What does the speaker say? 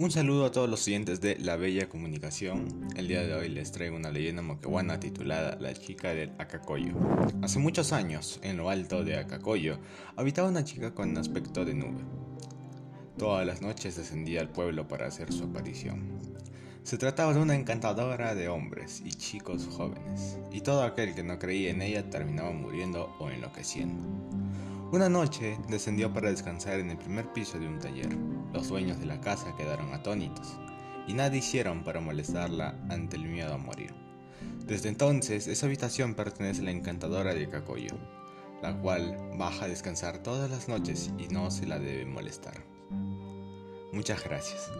Un saludo a todos los siguientes de La Bella Comunicación. El día de hoy les traigo una leyenda moquehuana titulada La chica del Acacoyo. Hace muchos años, en lo alto de Acacoyo, habitaba una chica con aspecto de nube. Todas las noches descendía al pueblo para hacer su aparición. Se trataba de una encantadora de hombres y chicos jóvenes, y todo aquel que no creía en ella terminaba muriendo o enloqueciendo. Una noche descendió para descansar en el primer piso de un taller. Los dueños de la casa quedaron atónitos y nada hicieron para molestarla ante el miedo a morir. Desde entonces, esa habitación pertenece a la encantadora de Cacoyo, la cual baja a descansar todas las noches y no se la debe molestar. Muchas gracias.